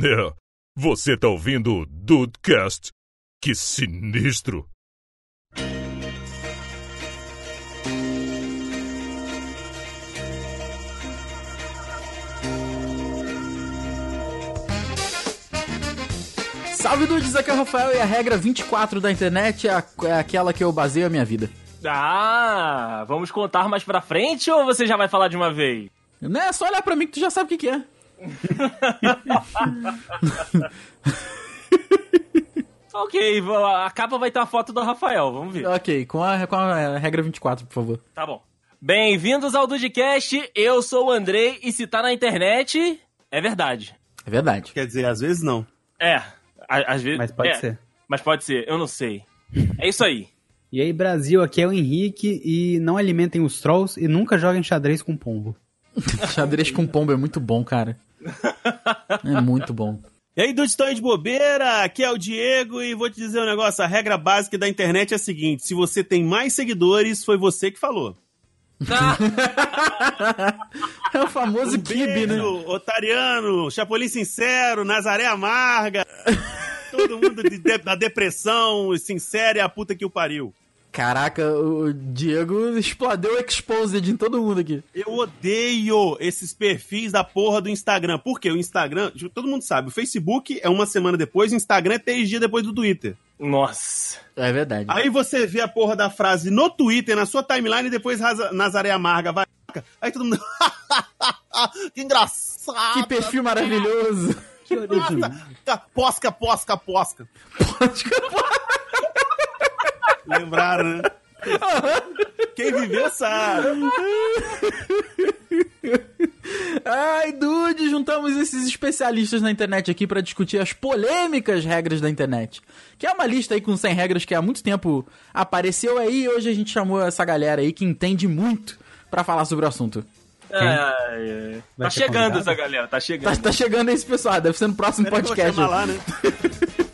É, você tá ouvindo o Dudecast? Que sinistro! Salve dudes, aqui é o Rafael e a regra 24 da internet é, a- é aquela que eu baseio a minha vida. Ah, vamos contar mais pra frente ou você já vai falar de uma vez? Não é só olhar pra mim que tu já sabe o que, que é. Ok, a capa vai ter uma foto do Rafael, vamos ver. Ok, com a, com a regra 24, por favor. Tá bom. Bem-vindos ao Dudcast, eu sou o Andrei e se tá na internet, é verdade. É verdade. Quer dizer, às vezes não. É, a- às vezes. Mas pode é, ser. Mas pode ser, eu não sei. É isso aí. E aí, Brasil, aqui é o Henrique e não alimentem os trolls e nunca joguem xadrez com pombo. Xadrez com pombo é muito bom, cara. É muito bom. E aí, dudes, estão aí de bobeira? Aqui é o Diego e vou te dizer um negócio. A regra básica da internet é a seguinte: se você tem mais seguidores, foi você que falou. É o famoso Um kibe, né? Otariano, Chapolin Sincero, Nazaré Amarga. Todo mundo de- de- da depressão, sincero e a puta que o pariu. Caraca, o Diego explodeu o Exposed em todo mundo aqui. Eu odeio esses perfis da porra do Instagram. Por quê? O Instagram, tipo, todo mundo sabe, o Facebook é uma semana depois, o Instagram é três dias depois do Twitter. Nossa. É verdade. Aí você vê a porra da frase no Twitter, na sua timeline, e depois Nazaré Amarga vai. Aí todo mundo. que engraçado! Que perfil maravilhoso. Que original. Tá, Posca, posca, posca. Lembraram, né? Quem viveu sabe. Ai, dude, juntamos esses especialistas na internet aqui pra discutir as polêmicas regras da internet. Que é uma lista aí com 100 regras que há muito tempo apareceu aí e hoje a gente chamou essa galera aí que entende muito pra falar sobre o assunto. É, é. Tá chegando convidado? essa galera, tá Tá, chegando. tá chegando esse pessoal, deve ser no próximo Peraí que eu vou podcast. chamar lá, né?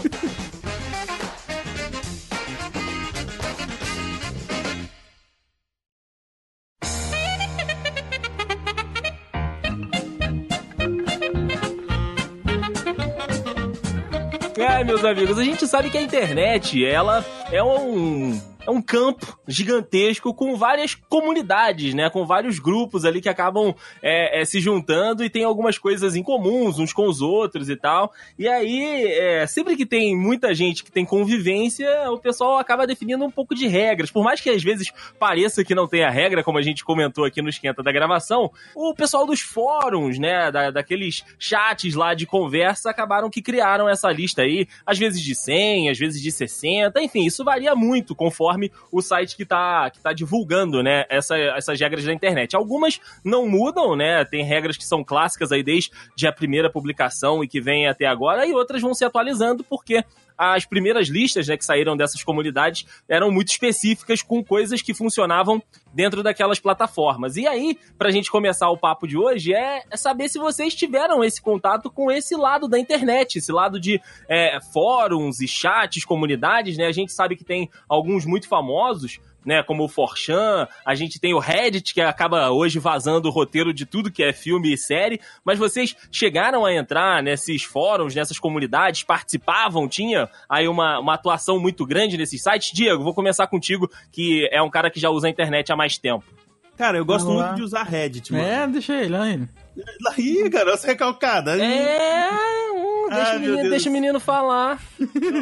meus amigos, a gente sabe que a internet, ela é um, é um campo gigantesco com várias comunidades, né? Com vários grupos ali que acabam é, é, se juntando e tem algumas coisas em comuns uns com os outros e tal. E aí, é, sempre que tem muita gente que tem convivência, o pessoal acaba definindo um pouco de regras. Por mais que às vezes pareça que não tenha regra, como a gente comentou aqui no esquenta da gravação, o pessoal dos fóruns, né? Da, daqueles chats lá de conversa, acabaram que criaram essa lista aí, às vezes de 100, às vezes de 60, enfim, isso varia muito conforme o site que tá, que tá divulgando, né, essa, essas regras da internet. Algumas não mudam, né, tem regras que são clássicas aí desde a primeira publicação e que vem até agora, e outras vão se atualizando porque as primeiras listas né, que saíram dessas comunidades eram muito específicas com coisas que funcionavam dentro daquelas plataformas. E aí, pra gente começar o papo de hoje, é, é saber se vocês tiveram esse contato com esse lado da internet, esse lado de é, fóruns e chats, comunidades, né? A gente sabe que tem alguns muito famosos, né, como o Forchan, a gente tem o Reddit, que acaba hoje vazando o roteiro de tudo que é filme e série, mas vocês chegaram a entrar nesses fóruns, nessas comunidades, participavam, tinha aí uma, uma atuação muito grande nesses sites? Diego, vou começar contigo, que é um cara que já usa a internet há mais tempo. Cara, eu gosto muito lá. de usar Reddit, mano. É, deixa ele, olha ele. Ih, garoto, recalcada. É, hum, deixa, Ai, o menino, deixa o menino falar.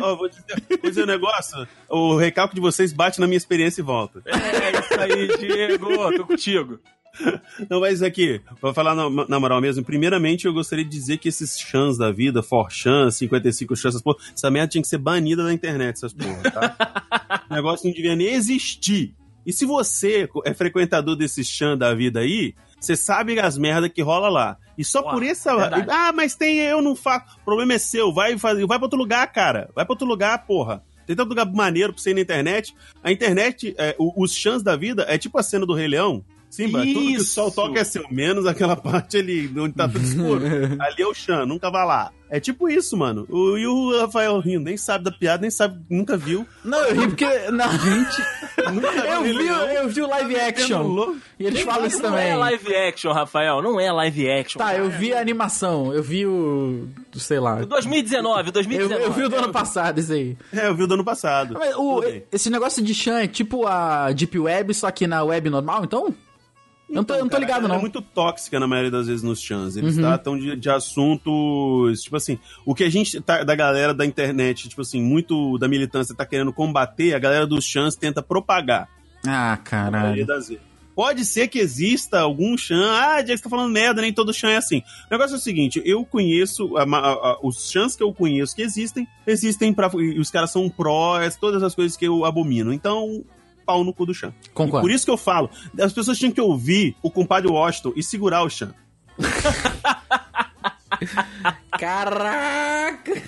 Ó, vou dizer, vou dizer um negócio. O recalque de vocês bate na minha experiência e volta. É isso aí, Diego, tô contigo. Não, mas aqui, vou falar na, na moral mesmo. Primeiramente, eu gostaria de dizer que esses chans da vida, for chans, 55 chans, essas porra, essa merda tinha que ser banida da internet, essas porra, tá? o negócio não devia nem existir. E se você é frequentador desses chans da vida aí, você sabe as merdas que rola lá. E só Uau, por essa. verdade. Ah, mas tem, eu não faço. O problema é seu. Vai, fazer, vai pra outro lugar, cara. Vai pra outro lugar, porra. Tem tanto lugar maneiro pra você ir na internet. A internet, é, os chans da vida, é tipo a cena do Rei Leão. Sim, mas tudo que o Isso. sol toca é seu, menos aquela parte ali onde tá tudo escuro. ali é o Chan, nunca vai lá. É tipo isso, mano. O, e o Rafael rindo, nem sabe da piada, nem sabe, nunca viu. Não, eu ri porque. Não, gente. Eu vi, não. eu vi o live action. louco. E eles falam isso não também. é live action, Rafael. Não é live action. Tá, eu vi a animação, eu vi o. sei lá. 2019, Eu, 2019. eu vi o do ano passado, isso aí. É, eu vi o do ano passado. Mas o- esse negócio de Chan é tipo a Deep Web, só que na web normal, então? Eu não tô, eu não tô Cara, ligado, ela não. É muito tóxica na maioria das vezes nos chans. Eles Uhum. tratam de, de assuntos. Tipo assim, o que a gente tá, da galera da internet, tipo assim, muito da militância tá querendo combater, a galera dos chans tenta propagar. Ah, na maioria caralho. das vezes. Pode ser que exista algum chan. Ah, Diego, você tá falando merda, nem todo chan é assim. O negócio é o seguinte: eu conheço, a a- a- os chans que eu conheço que existem, existem pra. e Os caras são prós, todas as coisas que eu abomino. Então, pau no cu do chan. Concordo. Por isso que eu falo, as pessoas tinham que ouvir o compadre Washington e segurar o chan. Caraca!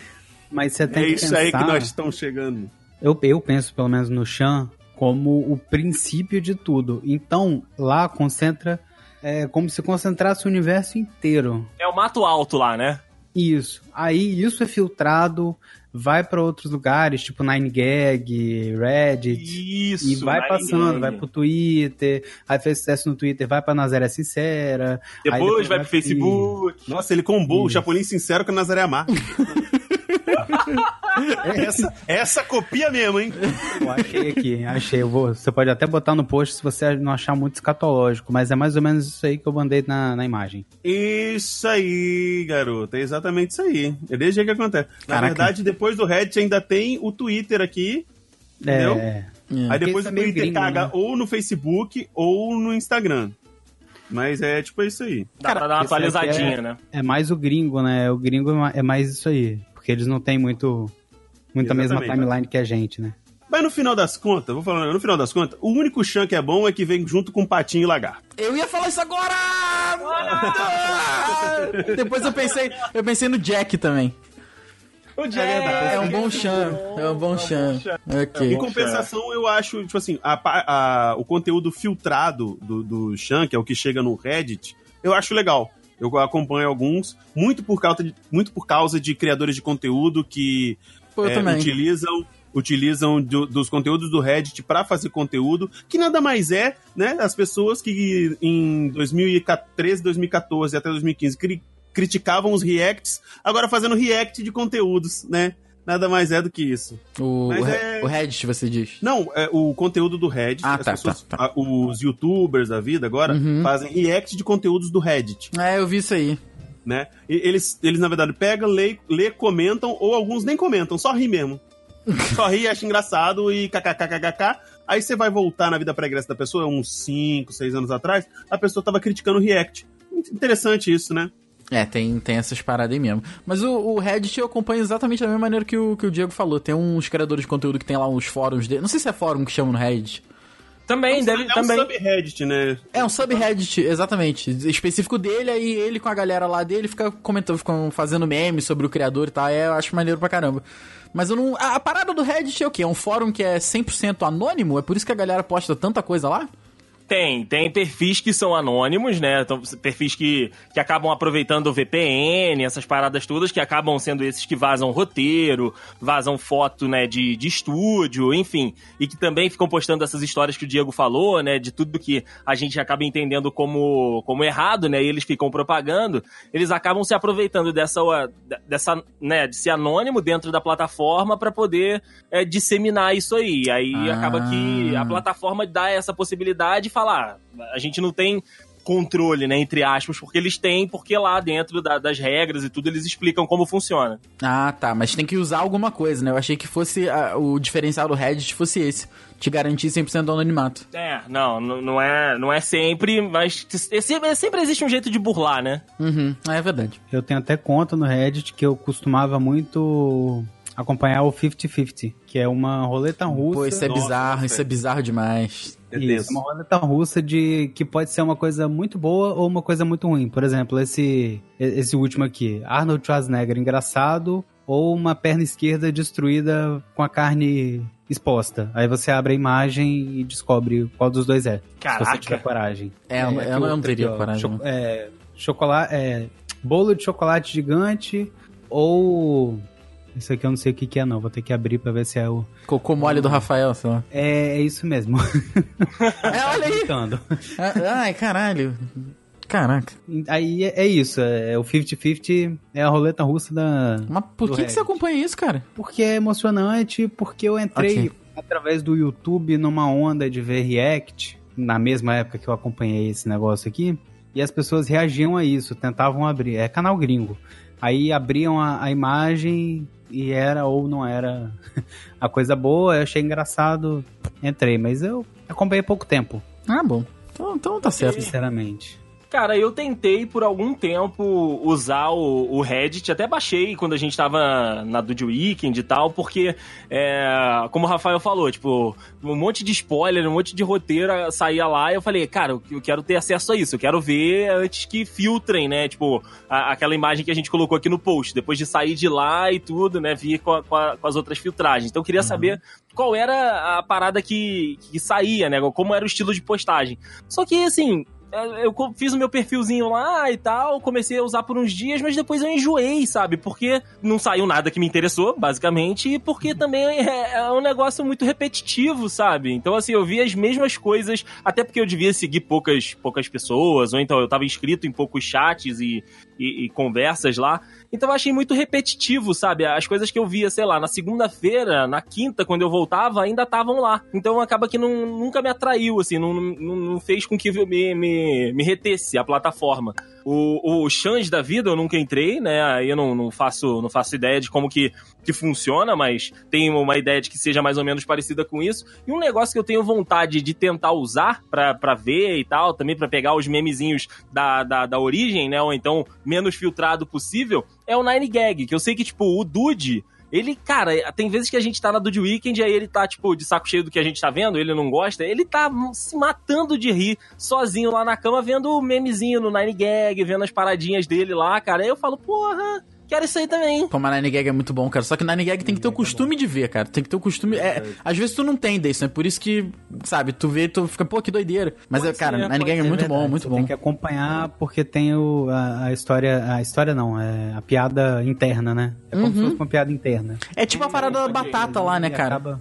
Mas você tem É que isso pensar... aí que nós estamos chegando. Eu, eu penso, pelo menos, no Chan como o princípio de tudo. Então, lá concentra... É como se concentrasse o universo inteiro. É o mato alto lá, né? Isso. Aí, isso é filtrado, vai pra outros lugares, tipo 9gag, Reddit... Isso. E vai Nine passando, Gag. vai pro Twitter, aí fez sucesso no Twitter, vai pra Nazaré Sincera. aí Depois vai pro pro Facebook. Nossa, ele combou o Isso. Chapolin Sincero com a Nazaré Amar. essa, essa copia mesmo, hein? Eu achei aqui, achei. Eu vou, você pode até botar no post se você não achar muito escatológico, mas é mais ou menos isso aí que eu mandei na, na imagem. Isso aí, garoto. É exatamente isso aí. É desse jeito que acontece. Na Caraca. verdade, depois do Reddit ainda tem o Twitter aqui. Entendeu? É, Aí depois o é Twitter gringo, caga né? ou no Facebook ou no Instagram. Mas é tipo isso aí. Dá pra dar uma atualizadinha, é- né? é mais o gringo, né? O gringo é é mais isso aí. Porque eles não têm muito. Muita mesma timeline que a gente, né? Mas no final das contas, vou falar, no final das contas, o único chan que é bom é que vem junto com patinho e lagarto. Eu ia falar isso agora! Depois eu pensei, eu pensei no Jack também. O Jack. É um bom chan, é um bom chan. Em Ok. compensação, eu acho, tipo assim, a a- o conteúdo filtrado do, do Chan, que é o que chega no Reddit, eu acho legal. Eu acompanho alguns, muito por causa de, muito por causa de criadores de conteúdo que Pô, é, utilizam utilizam do- dos conteúdos do Reddit para fazer conteúdo, que nada mais é, né, as pessoas que em 2013, 2014 até 2015 cri- criticavam os reacts, agora fazendo react de conteúdos, né? Nada mais é do que isso. O, o, é- o Reddit, você diz. Não, é o conteúdo do Reddit. Ah, tá, pessoas- tá, tá. os youtubers da vida agora Uhum. fazem react de conteúdos do Reddit, É, eu vi isso aí. né? E eles, eles na verdade, pegam, lê, lê, comentam, ou alguns nem comentam, só ri mesmo. Só ri, acha engraçado e kkkkkk. Aí você vai voltar na vida pregressa da pessoa, uns 5, 6 anos atrás, a pessoa tava criticando o react. Interessante isso, né? É, tem, tem essas paradas aí mesmo. Mas o, o Reddit eu acompanho exatamente da mesma maneira que o, que o Diego falou. Tem uns criadores de conteúdo que tem lá uns fóruns dele. Não sei se é fórum que chamam no Reddit. Também, deve, é também. um subreddit, né? É um subreddit, exatamente. Específico dele, aí ele com a galera lá dele fica comentando, ficam fazendo memes sobre o criador e tal. É, eu acho maneiro pra caramba. Mas eu não. A, a parada do Reddit é o quê? É um fórum que é 100% anônimo? É por isso que a galera posta tanta coisa lá? Tem, tem perfis que são anônimos, né? Então, perfis que, que acabam aproveitando o VPN, essas paradas todas, que acabam sendo esses que vazam roteiro, vazam foto, né, de, de estúdio, enfim. E que também ficam postando essas histórias que o Diego falou, né? De tudo que a gente acaba entendendo como, como errado, né? E eles ficam propagando. Eles acabam se aproveitando dessa, dessa né, de ser anônimo dentro da plataforma para poder é, disseminar isso aí. Aí Ah. acaba que a plataforma dá essa possibilidade de falar, a gente não tem controle, né, entre aspas, porque eles têm, porque lá dentro da- das regras e tudo eles explicam como funciona. Ah, tá. Mas tem que usar alguma coisa, né? Eu achei que fosse ah, o diferencial do Reddit fosse esse. Te garantir 100% do anonimato. É, não, não é, não é sempre, mas é sempre, é sempre existe um jeito de burlar, né? Uhum, é verdade. Eu tenho até conta no Reddit que eu costumava muito acompanhar o 50-50, que é uma roleta russa. Pô, isso é Nossa, bizarro, nossa, isso é bizarro demais. É Isso, tenso. uma roleta russa de que pode ser uma coisa muito boa ou uma coisa muito ruim. Por exemplo, esse esse último aqui, Arnold Schwarzenegger engraçado ou uma perna esquerda destruída com a carne exposta. Aí você abre a imagem e descobre qual dos dois é. Se você Caraca. tiver coragem. É, eu, eu aqui não- teria aqui, ó. coragem. Cho- não. é, chocolate, é, bolo de chocolate gigante ou isso aqui eu não sei o que, que é não, vou ter que abrir pra ver se é o Cocô mole do Rafael, sei lá. é, é isso mesmo. É, olha aí. Ah, Ai, caralho. Caraca. Aí é, é isso, é o 50-50 é a roleta russa da Mas por que, que você acompanha isso, cara? porque é emocionante, porque eu entrei Ok. através do YouTube numa onda de ver react na mesma época que eu acompanhei esse negócio aqui, e as pessoas reagiam a isso, tentavam abrir, é canal gringo. Aí abriam a, a imagem e era ou não era a coisa boa, eu achei engraçado, entrei, mas eu acompanhei pouco tempo, Ah, bom. Então, então tá certo. sinceramente. Cara, eu tentei por algum tempo usar o, o Reddit, até baixei quando a gente tava na Dude Weekend e tal, porque, é, como o Rafael falou, tipo, um monte de spoiler, um monte de roteiro saía lá e eu falei, cara, eu quero ter acesso a isso, eu quero ver antes que filtrem, né? Tipo, a- aquela imagem que a gente colocou aqui no post, depois de sair de lá e tudo, né? Vir com, a- com a- com as outras filtragens. Então eu queria saber qual era a parada que, que saía, né? Como era o estilo de postagem. Só que, assim, eu fiz o meu perfilzinho lá e tal, comecei a usar por uns dias, mas depois eu enjoei, sabe? Porque não saiu nada que me interessou, basicamente, e porque também é, é um negócio muito repetitivo, sabe? Então, assim, eu vi as mesmas coisas, até porque eu devia seguir poucas, poucas pessoas, ou então eu tava inscrito em poucos chats e, e, e conversas lá. Então eu achei muito repetitivo, sabe? As coisas que eu via, sei lá, na segunda-feira, na quinta, quando eu voltava, ainda estavam lá. Então acaba que não, nunca me atraiu, assim, não, não, não fez com que me, me, me retesse a plataforma. O, o Chans da vida eu nunca entrei, né? Aí eu não, não, faço, não faço ideia de como que, que funciona, mas tenho uma ideia de que seja mais ou menos parecida com isso. E um negócio que eu tenho vontade de tentar usar pra, ver e tal, também pra pegar os memezinhos da, da, da origem, né? Ou então menos filtrado possível, é o Nine Gag, que eu sei que, tipo, o Dude. Ele, cara, tem vezes que a gente tá na Dude Weekend e aí ele tá, tipo, de saco cheio do que a gente tá vendo, ele não gosta, ele tá se matando de rir sozinho lá na cama, vendo o memezinho no Nine Gag, vendo as paradinhas dele lá, cara. Aí eu falo, porra, quero isso aí também. Pô, mas Nine Gag é muito bom, cara. Só que Nine Gag tem que ter o costume de ver, cara. Tem que ter o costume. É, às vezes tu não tem desse, né? Por isso que, sabe, tu vê e tu fica, pô, que doideira. Mas, Pode é, cara, ser, Nine Gag é muito verdade, bom, muito você bom. Tem que acompanhar porque tem o, a, a história, a história não, é a piada interna, né? É como se Uhum. fosse uma piada interna. É tipo a parada da batata lá, né, cara? acaba-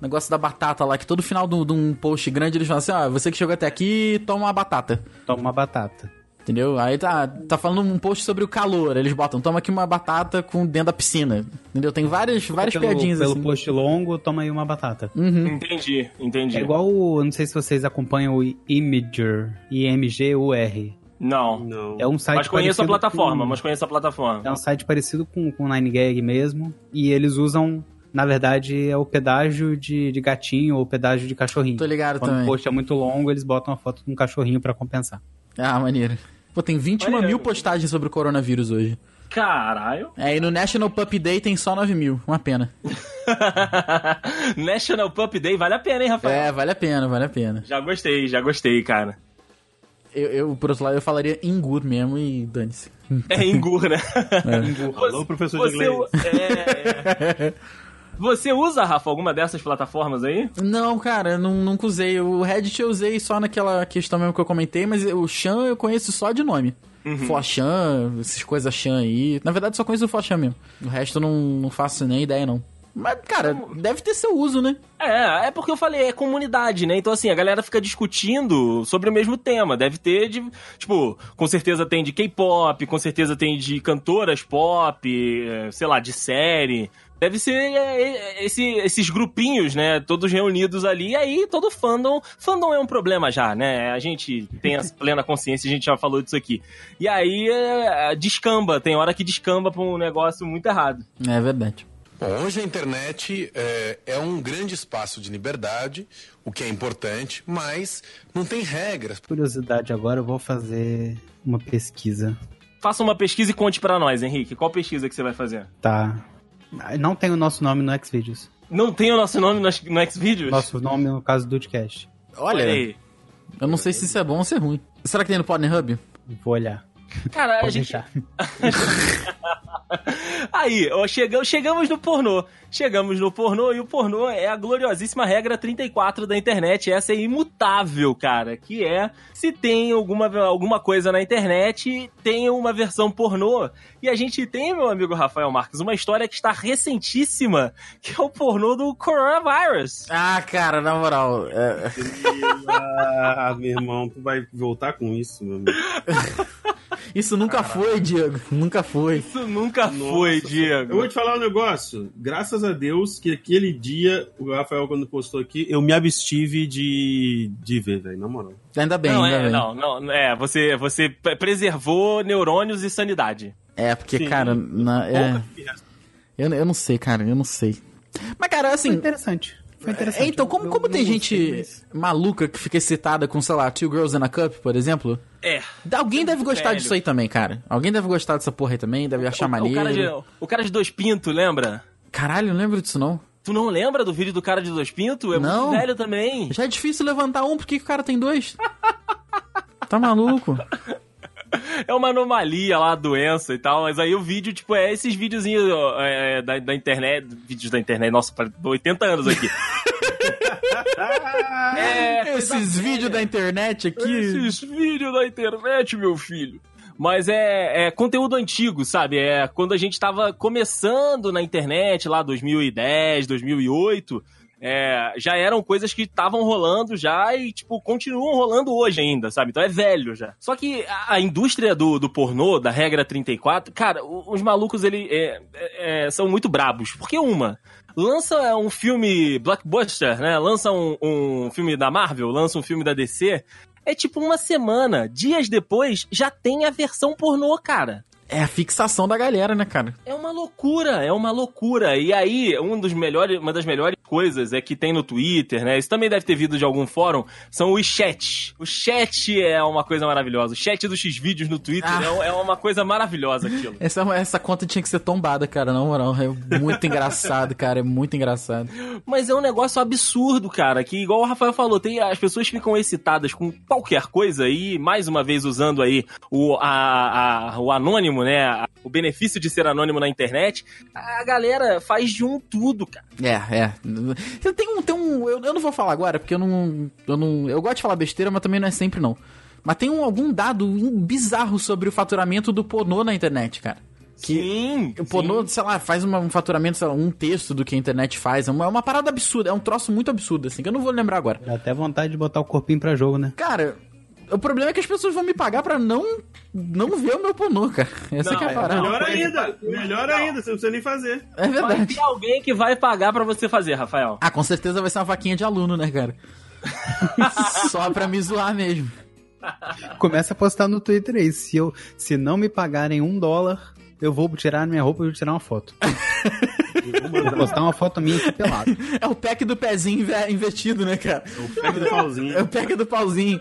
Negócio da batata lá, que todo final de um- de um post grande eles falam assim: ó, você que chegou até aqui, toma uma batata. Toma uma batata. Entendeu? Aí tá, tá falando um post sobre o calor. Eles botam, toma aqui uma batata com dentro da piscina. Entendeu? Tem várias, várias pelo, piadinhas Pelo assim. Hum. post longo, toma aí uma batata. Entendi, entendi. É igual, o, não sei se vocês acompanham o Imager, I-M-G-U-R. Não. Não. É um site Mas conheço a parecido plataforma, com- mas conheço a plataforma. É um site parecido com com o Nine Gag mesmo. E eles usam, na verdade, é o pedágio de, de gatinho ou pedágio de cachorrinho. Tô ligado Quando também. o post é muito longo, eles botam a foto de um cachorrinho pra compensar. Ah, maneiro. Pô, tem 21 Maneiro. mil postagens sobre o coronavírus hoje. Caralho. É, e no National Pup Day tem só 9 mil. Uma pena. National Pup Day vale a pena, hein, Rafael? É, vale a pena, vale a pena. Já gostei, já gostei, cara. Eu, eu, por outro lado, eu falaria Ingur mesmo e dane-se. É Ingur, né? Alô, professor de Você, inglês. é, é. Você usa, Rafa, alguma dessas plataformas aí? Não, cara, eu não, nunca usei. O Reddit eu usei só naquela questão mesmo que eu comentei, mas o Chan eu conheço só de nome. Uhum. Forchan, essas coisas Chan aí. Na verdade, só conheço o Forchan mesmo. O resto eu não, não faço nem ideia, não. Mas, cara, deve ter seu uso, né? É, é porque eu falei, é comunidade, né? Então, assim, a galera fica discutindo sobre o mesmo tema. Deve ter de. Tipo, com certeza tem de K-pop, com certeza tem de cantoras pop, é, sei lá, de série. Deve ser é, é, esse- esses grupinhos, né? Todos reunidos ali. E aí, todo fandom. Fandom é um problema já, né? A gente tem a plena consciência, a gente já falou disso aqui. E aí, é, descamba. Tem hora que descamba pra um negócio muito errado. É verdade. Bom, hoje a internet é, é um grande espaço de liberdade, o que é importante, mas não tem regras. Curiosidade agora, eu vou fazer uma pesquisa. Faça uma pesquisa e conte pra nós, Henrique. Qual pesquisa que você vai fazer? Tá. Não tem o nosso nome no Xvideos. Não tem o nosso nome no, no Xvideos? Nosso nome no caso do podcast. Olha, aí. eu não sei se isso é bom ou se é ruim. Será que tem no Pornhub? Vou olhar. Cara, a Pode gente, deixar. a Aí, ó, chegamos, chegamos no pornô. Chegamos no pornô e o pornô é a gloriosíssima regra 34 da internet. Essa é imutável, cara. Que é, se tem alguma, alguma coisa na internet, tem uma versão pornô. E a gente tem, meu amigo Rafael Marques, uma história que está recentíssima, que é o pornô do coronavírus. Ah, cara, na moral. é- Ah, meu irmão, tu vai voltar com isso, meu amigo. Isso nunca foi, Diego. Nunca foi. Isso nunca Nossa foi, Eu Diego. vou te falar um negócio. Graças a Deus que aquele dia, o Rafael, quando postou aqui, eu me abstive de, de ver, velho, na moral. Ainda bem, Não, ainda é, bem. não, não, é, você, você pre- preservou neurônios e sanidade. É, porque, Sim. cara, na- é, eu, eu não sei, cara, eu não sei. Mas, cara, Foi assim. interessante. Foi interessante. É, então, como, como eu tem gente maluca que fica excitada com, sei lá, Two Girls in a Cup, por exemplo? É. Alguém deve gostar velho. disso aí também, cara. Alguém deve gostar dessa porra aí também, deve achar O, o, maneiro. cara de, o cara de dois pintos, lembra? Caralho, eu não lembro disso não. Tu não lembra do vídeo do cara de dois pintos? É Não. muito velho também. Já é difícil levantar um, por que o cara tem dois? tá maluco? É uma anomalia lá, doença e tal, mas aí o vídeo, tipo, é esses videozinhos ó, é, da, da internet, vídeos da internet, nossa, para 80 anos aqui. é, Esses vídeos da internet aqui. Esses vídeos da internet, meu filho. Mas é, é conteúdo antigo, sabe? É quando a gente tava começando na internet, lá 2010, 2008, é, já eram coisas que estavam rolando já e, tipo, continuam rolando hoje ainda, sabe? Então é velho já. Só que a, a indústria do, do pornô, da regra 34, cara, os malucos, ele, é, é, é, são muito brabos. Porque uma, lança um filme blockbuster, né? Lança um, um filme da Marvel, lança um filme da DC. É tipo uma semana, dias depois, já tem a versão pornô, cara. É a fixação da galera, né, cara? É uma loucura, é uma loucura. E aí, um dos melhores, uma das melhores coisas é que tem no Twitter, né? Isso também deve ter vindo de algum fórum, são os chats. O chat é uma coisa maravilhosa. O chat dos X-Vídeos no Twitter Ah. é, é uma coisa maravilhosa aquilo. Essa, essa conta tinha que ser tombada, cara, na moral. É muito engraçado, cara. É muito engraçado. Mas é um negócio absurdo, cara, que igual o Rafael falou, tem, as pessoas ficam excitadas com qualquer coisa e, mais uma vez, usando aí o, a, a- o anônimo, né, o benefício de ser anônimo na internet, a galera faz de um tudo, cara. É, é. Tem um. Tem um eu, eu não vou falar agora, porque eu não, eu não. Eu gosto de falar besteira, mas também não é sempre não. Mas tem um, algum dado bizarro sobre o faturamento do pornô na internet, cara. Que sim, o pornô, sei lá, faz uma- um faturamento, sei lá, um terço do que a internet faz. É uma, é uma parada absurda, é um troço muito absurdo, assim, que eu não vou lembrar agora. Dá até vontade de botar o corpinho pra jogo, né? Cara, o problema é que as pessoas vão me pagar pra não, não ver o meu pornô, cara. Essa Não, que é a é parada. Melhor ainda, melhor ainda, você não precisa nem fazer. É Vai verdade. ter alguém que vai pagar pra você fazer, Rafael. Ah, com certeza vai ser uma vaquinha de aluno, né, cara? Só pra me zoar mesmo. Começa a postar no Twitter aí. Se, eu, se não me pagarem um dólar, eu vou tirar minha roupa e vou tirar uma foto. vou postar uma foto minha aqui pelado. É o pack do pezinho inve- invertido, né, cara? Pega do pauzinho. É o pack do pauzinho.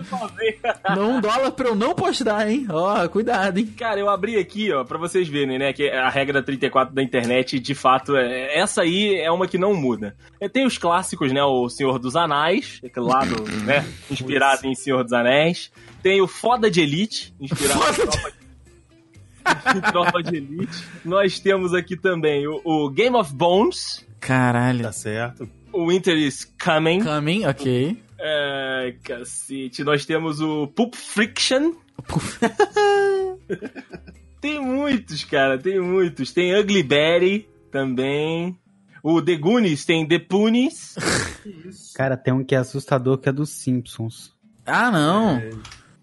Não um dólar pra eu não postar, hein? Ó, cuidado, hein? Cara, eu abri aqui, ó, pra vocês verem, né, que a regra 34 da internet, de fato, é, essa aí é uma que não muda. É, Tem os clássicos, né, o Senhor dos Anéis, aquele lado, né, inspirado em Senhor dos Anéis. Tem o Foda de Elite, inspirado em Tropa de... Tropa de Elite. Nós temos aqui também o, o Game of Bones, Caralho. Tá certo. o Winter is Coming. Coming, ok. É, cacete. Nós temos o Pulp Friction. tem muitos, cara, tem muitos. Tem Ugly Betty também. O The Goonies tem The Poonies. Cara, tem um que é assustador que é dos Simpsons. Ah, não.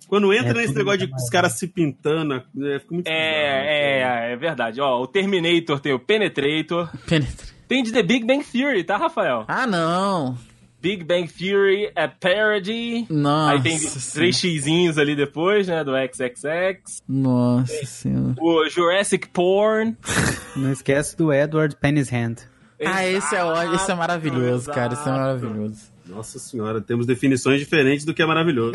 Quando entra É nesse negócio de os caras se pintando, é, fica muito É, é, é verdade. Ó, o Terminator tem o Penetrator. Penetra. Tem de The Big Bang Theory, tá, Rafael? Ah, não. Big Bang Theory é parody. Nossa. Aí tem três xizinhos ali depois, né, do XXX. Nossa senhora. O Jurassic Porn. Não esquece do Edward Penny's Hand. Ah, esse é ótimo. Esse é maravilhoso, cara. Esse é Exato. maravilhoso. Nossa senhora, temos definições diferentes do que é maravilhoso.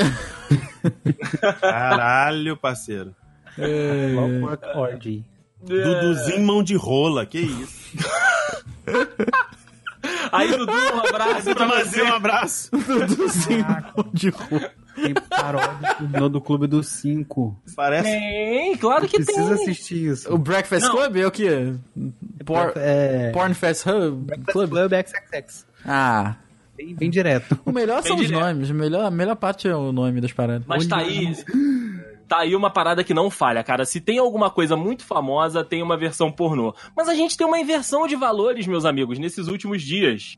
Caralho, parceiro. Clockwork Orgy. Duduzinho mão de rola, que isso. Aí, Dudu, um abraço pra você. Um abraço. Duduzinho de rua. Tem paródia do Clube dos Cinco. Parece. Tem, claro que Precisa tem. assistir isso. O Breakfast Não. Club é o quê? Por- É. Porn Fest Hub Club? Club XXX. Ah, Bem, bem direto. o melhor Bem são os direto. nomes. A melhor, a melhor parte é o nome das paradas. Mas tá aí. Tá aí uma parada que não falha, cara. Se tem alguma coisa muito famosa, tem uma versão pornô. Mas a gente tem uma inversão de valores, meus amigos, nesses últimos dias.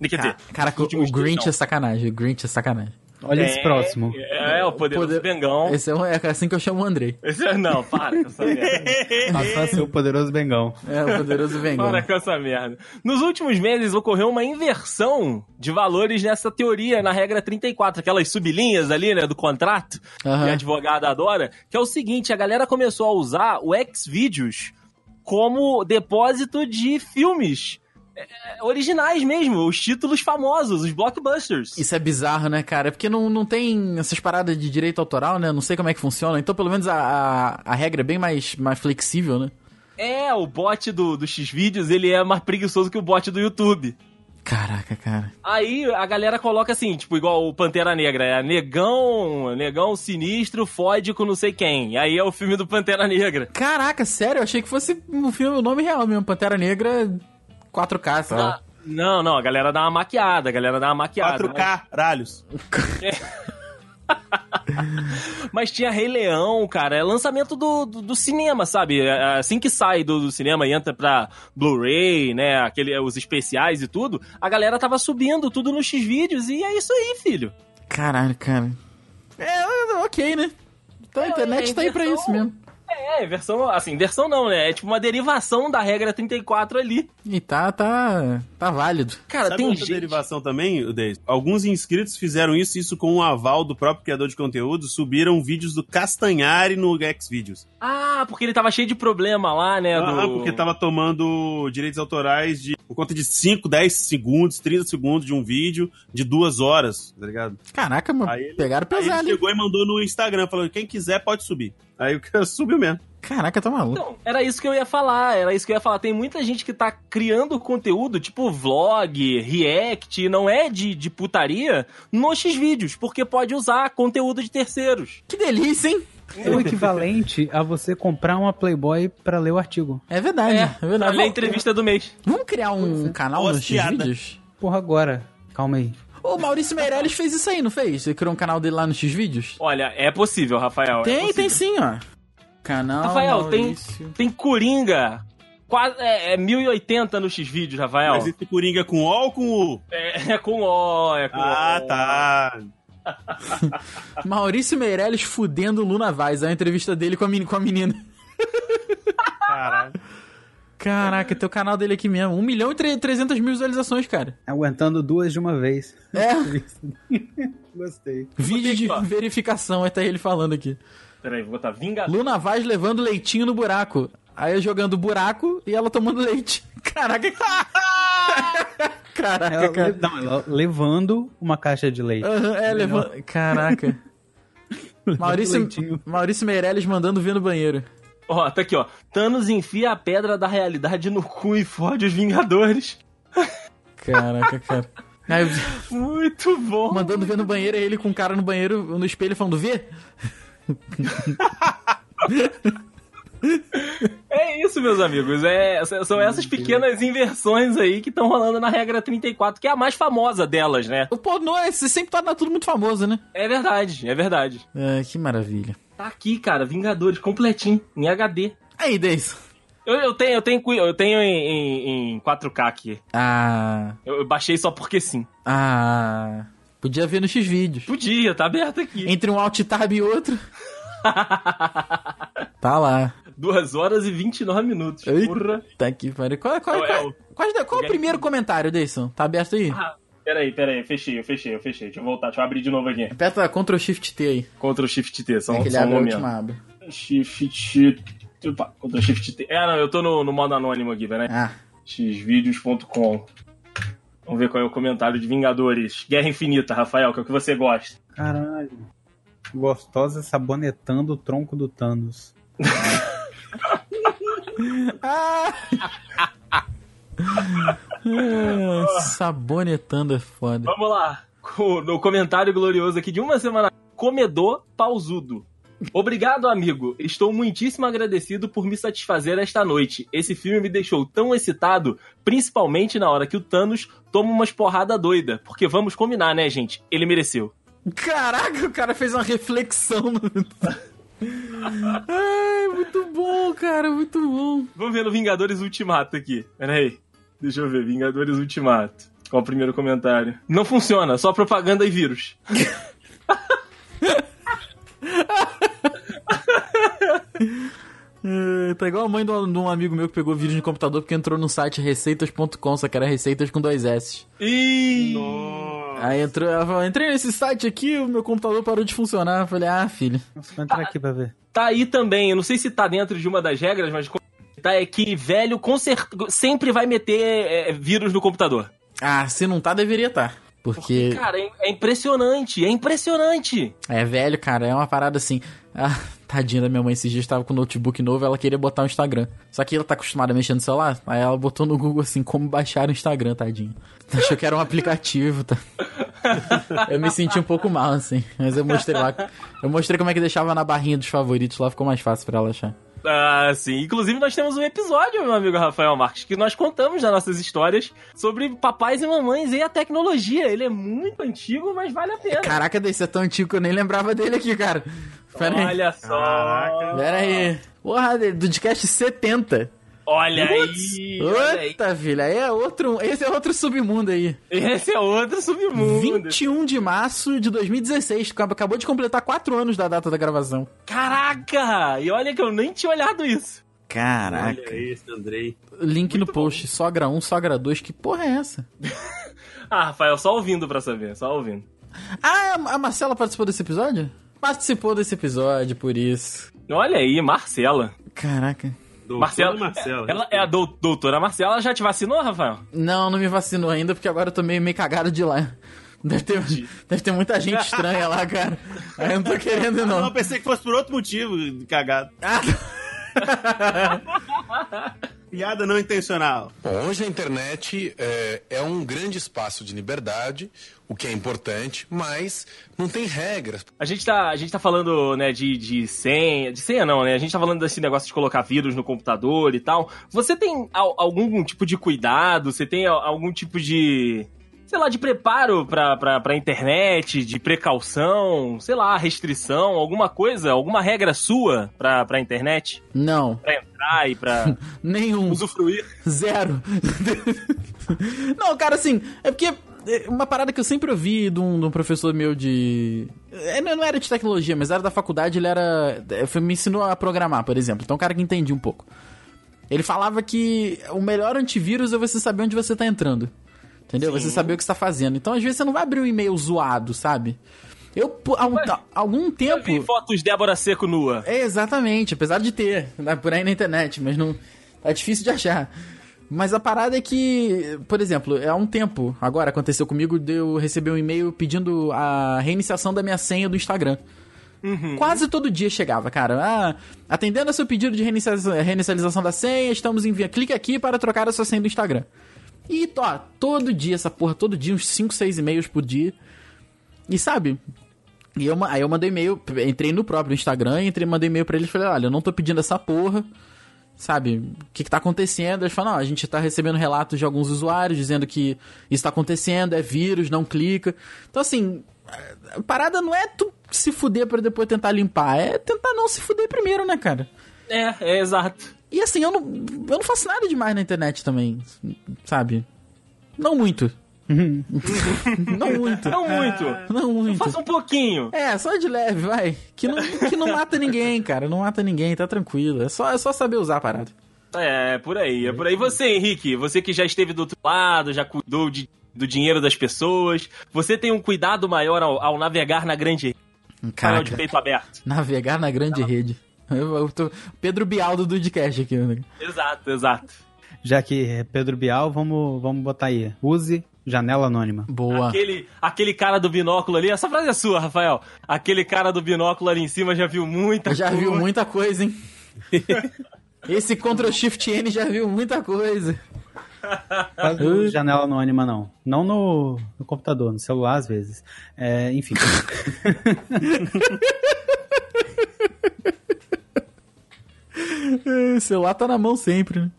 Quer dizer, Cara, cara, nos o dias, Grinch não. é sacanagem. O Grinch é sacanagem. Olha esse É, próximo. É, o poderoso Poder- Bengão. Esse é, um- é assim que eu chamo o Andrei. Esse é- não, para com essa merda. Ser o poderoso Bengão. É o poderoso Vengão. Para com essa merda. Nos últimos meses ocorreu uma inversão de valores nessa teoria, na regra 34, aquelas sublinhas ali, né, do contrato, Aham. que a advogada adora, que é o seguinte, a galera começou a usar o Xvideos como depósito de filmes é, originais mesmo, os títulos famosos, os blockbusters. Isso é bizarro, né, cara? Porque não, não tem essas paradas de direito autoral, né? Não sei como é que funciona. Então, pelo menos a, a, a regra é bem mais, mais flexível, né? É, o bot do, do Xvideos, ele é mais preguiçoso que o bot do YouTube. Caraca, cara. Aí a galera coloca assim, tipo, igual o Pantera Negra, é negão, negão sinistro, fode com não sei quem. Aí é o filme do Pantera Negra. Caraca, sério? Eu achei que fosse um filme, o nome real mesmo. Pantera Negra 4K, sei lá. Não, não, a galera dá uma maquiada, a galera dá uma maquiada. 4K, ralhos. Mas, mas tinha Rei Leão, cara, é lançamento do, do, do cinema, sabe? É, Assim que sai do, do cinema e entra pra Blu-ray, né, aquele, os especiais e tudo, a galera tava subindo tudo nos X-Vídeos e é isso aí, filho. Caralho, cara. É, ok, né? Então a É, internet é tá aí pra isso mesmo. É, versão, assim, versão não, né? É tipo uma derivação da regra 34 ali. E tá, tá, tá válido. Cara, Sabe tem outra gente... derivação também, Deis? Alguns inscritos fizeram isso, isso com o aval do próprio criador de conteúdo, subiram vídeos do Castanhari no Xvideos. Ah, porque ele tava cheio de problema lá, né? Ah, do... porque tava tomando direitos autorais de por conta de 5, 10 segundos, 30 segundos de um vídeo de duas horas, tá ligado? Caraca, mano, Aí ele- pegaram Aí ele pesado. chegou e mandou no Instagram, falou: quem quiser pode subir. Aí o cara subiu mesmo. Caraca, tá maluco. Então, era isso que eu ia falar, era isso que eu ia falar. Tem muita gente que tá criando conteúdo, tipo vlog, react, não é de, de putaria, nos X-Vídeos, porque pode usar conteúdo de terceiros. Que delícia, hein? É o equivalente a você comprar uma Playboy pra ler o artigo. É verdade, é, pra verdade. ler a entrevista do mês. Vamos criar um canal nos piada. X-Vídeos? Porra, agora. Calma aí. O Maurício Meirelles fez isso aí, não fez? Ele criou um canal dele lá nos X-Vídeos? Olha, é possível, Rafael. é Tem, possível. tem sim, ó. Canal Rafael, tem, Maurício. tem Coringa. Quase, é, é 1080 no X-Vídeos, Rafael. Mas esse Coringa com O ou com U? É, é com O, é com Ah, O. tá. Maurício Meirelles fudendo Luna Vaz. É a entrevista dele com a, meni- com a menina. Caralho. Caraca, tem o canal dele aqui mesmo. 1 milhão e tre- 300 mil visualizações, cara. Aguentando duas de uma vez. É, Gostei. vídeo de ó. verificação. Aí tá ele falando aqui. Peraí, vou botar Vingador. Luna Vaz levando leitinho no buraco. Aí eu jogando buraco e ela tomando leite. Caraca. Caraca, Ela, cara. não, ela levando uma caixa de leite. Aham, é, levando. Caraca. Maurício, Leitinho. Maurício Meirelles mandando ver no banheiro. Ó, tá aqui, ó. Thanos enfia a pedra da realidade no cu e fode os Vingadores. Caraca, cara. Aí, Muito bom. mandando ver no banheiro, ele com o cara no banheiro, no espelho, falando, vê? É isso, meus amigos. É, são essas pequenas inversões aí que estão rolando na regra 34, que é a mais famosa delas, né? O pornô é, você sempre torna tudo muito famoso, né? É verdade, é verdade. É, que maravilha. Tá aqui, cara, Vingadores completinho, em HD. Aí, Deison. Eu, eu tenho, eu tenho, eu tenho em, em- em 4K aqui. Ah. Eu, eu baixei só porque sim. Ah. Podia ver nos X-Vídeos. Podia, tá aberto aqui. Entre um Alt Tab e outro. tá lá. 2 horas e 29 minutos. Ei. Porra. Tá aqui, peraí. Qual, qual, É o- qual, é o- qual, qual é o primeiro comentário, Deison? Tá aberto aí? Ah, peraí, peraí, eu fechei, eu fechei, eu fechei. Deixa eu voltar, deixa eu abrir de novo aqui. Aperta Ctrl Shift T aí. Ctrl Shift T, só, É que ele só um momento. última aba. Shift. Opa, Ctrl Shift T. É, não, eu tô no, no modo anônimo aqui, peraí. Ah. xvideos.com. Vamos ver qual é o comentário de Vingadores. Guerra Infinita, Rafael, que é o que você gosta. Caralho. Gostosa sabonetando o tronco do Thanos. Ah, sabonetando é foda. Vamos lá. No comentário glorioso aqui de uma semana. Comedor pausudo. Obrigado, amigo. Estou muitíssimo agradecido por me satisfazer esta noite. Esse filme me deixou tão excitado, principalmente na hora que o Thanos toma umas porrada doida. Porque vamos combinar, né, gente? Ele mereceu. Caraca, o cara fez uma reflexão. No... Ai, muito bom, cara, muito bom. Vamos ver no Vingadores Ultimato aqui. Pera aí. Deixa eu ver, Vingadores Ultimato. Qual o primeiro comentário? Não funciona, só propaganda e vírus. É, tá igual a mãe de um, de um amigo meu que pegou vírus no computador porque entrou no site receitas.com, só que era receitas com dois S. Ih! Aí entrou, ela falou, entrei nesse site aqui, o meu computador parou de funcionar. Eu falei, ah, filho. Vou entrar aqui pra ver. Tá aí também, eu não sei se tá dentro de uma das regras, mas tá é que velho com cer- sempre vai meter é, vírus no computador. Ah, se não tá, deveria estar. Porque Cara, é, é impressionante, é impressionante. é velho, cara, é uma parada assim. Ah, tadinha da minha mãe, esses dias tava com o notebook novo, ela queria botar o Instagram. Só que ela tá acostumada a mexer no celular, aí ela botou no Google assim, como baixar o Instagram, tadinho. Achou que era um aplicativo, tá? Eu me senti um pouco mal, assim. Mas eu mostrei lá. Eu mostrei como é que deixava na barrinha dos favoritos lá, ficou mais fácil pra ela achar. Ah, sim. Inclusive, nós temos um episódio, meu amigo Rafael Marques, que nós contamos das nossas histórias sobre papais e mamães e a tecnologia. Ele é muito antigo, mas vale a pena. Caraca, desse é tão antigo que eu nem lembrava dele aqui, cara. Pera aí. Olha só. Pera aí. Porra, do podcast 70. Olha aí. Olha aí. Eita, filha, aí é outro. Esse é outro submundo aí. Esse é outro submundo. 21 de março de 2016. Acabou de completar 4 anos da data da gravação. Caraca! E olha que eu nem tinha olhado isso. Caraca. Olha esse, Andrei. Link no post. Sogra 1, sogra 2. Que porra é essa? Ah, Rafael, só ouvindo pra saber, só ouvindo. Ah, a Marcela participou desse episódio? Participou desse episódio, por isso. Olha aí, Marcela. Caraca. Doutor Marcela, Marcelo. ela é a dou- doutora Marcela, ela já te vacinou, Rafael? Não, não me vacinou ainda, porque agora eu tô meio, meio cagado de lá. Deve ter, deve ter muita gente estranha lá, cara. Aí eu não tô querendo, Não, eu não. pensei que fosse por outro motivo, cagado. Ah, Piada não intencional. Bom, hoje a internet é, é um grande espaço de liberdade, o que é importante, mas não tem regras. A gente tá, a gente tá falando, né, de, de senha. De senha não, né? A gente tá falando desse negócio de colocar vírus no computador e tal. Você tem al- algum tipo de cuidado? Você tem al- algum tipo de. Sei lá, de preparo pra, pra, pra internet, de precaução, sei lá, restrição, alguma coisa, alguma regra sua pra, pra internet? não, Pra entrar e pra nenhum. usufruir? Zero. não, cara, assim, é porque uma parada que eu sempre ouvi de um, de um professor meu de. é, Não era de tecnologia, mas era da faculdade, ele era. é, Me ensinou a programar, por exemplo. Então, um cara que entendia um pouco. Ele falava que o melhor antivírus é você saber onde você tá entrando. Entendeu? Você saber o que você tá fazendo. Então, às vezes, você não vai abrir um e-mail zoado, sabe? Eu, há, um- algum Eu tempo. vi fotos Débora Seco nua. É, exatamente, apesar de ter, né, por aí na internet, mas não. Tá difícil de achar. Mas a parada é que, por exemplo, há um tempo, agora aconteceu comigo, de eu receber um e-mail pedindo a reiniciação da minha senha do Instagram. Quase todo dia chegava, cara. Ah, atendendo a seu pedido de reinicialização, reinicialização da senha, estamos enviando. Clique aqui para trocar a sua senha do Instagram. E, ó, todo dia, essa porra, todo dia, uns 5, 6 e-mails por dia. E sabe, e eu, aí eu mandei e-mail, entrei no próprio Instagram, entrei, mandei e-mail pra eles e falei, olha, eu não tô pedindo essa porra, sabe? O que que tá acontecendo? Eles falaram, não, a gente tá recebendo relatos de alguns usuários dizendo que isso tá acontecendo, é vírus, não clica. Então, assim, a parada não é tu se fuder pra depois tentar limpar, é tentar não se fuder primeiro, né, cara? É, é exato. E assim, eu não, eu não faço nada demais na internet também, sabe? Não muito. não muito. Não muito. Não muito. Faça um pouquinho. É, só de leve, vai. Que não, que não mata ninguém, cara. Não mata ninguém, tá tranquilo. É só, é só saber usar a parada. É, por aí, é por aí. Você, Henrique, você que já esteve do outro lado, já cuidou de- do dinheiro das pessoas, você tem um cuidado maior ao, ao navegar na grande canal de Caraca, peito aberto. navegar na grande rede. Eu, eu tô... Pedro Bial do Dudcast aqui. né? Exato, exato. Já que é Pedro Bial, vamos, vamos botar aí. Use janela anônima. Boa. Aquele, aquele cara do binóculo ali, essa frase é sua, Rafael. Aquele cara do binóculo ali em cima já viu muita já coisa. viu muita coisa, hein? Esse Ctrl Shift N já viu muita coisa. Janela anônima, não. Não no, no computador, no celular às vezes. É, enfim. É, o celular tá na mão sempre, né?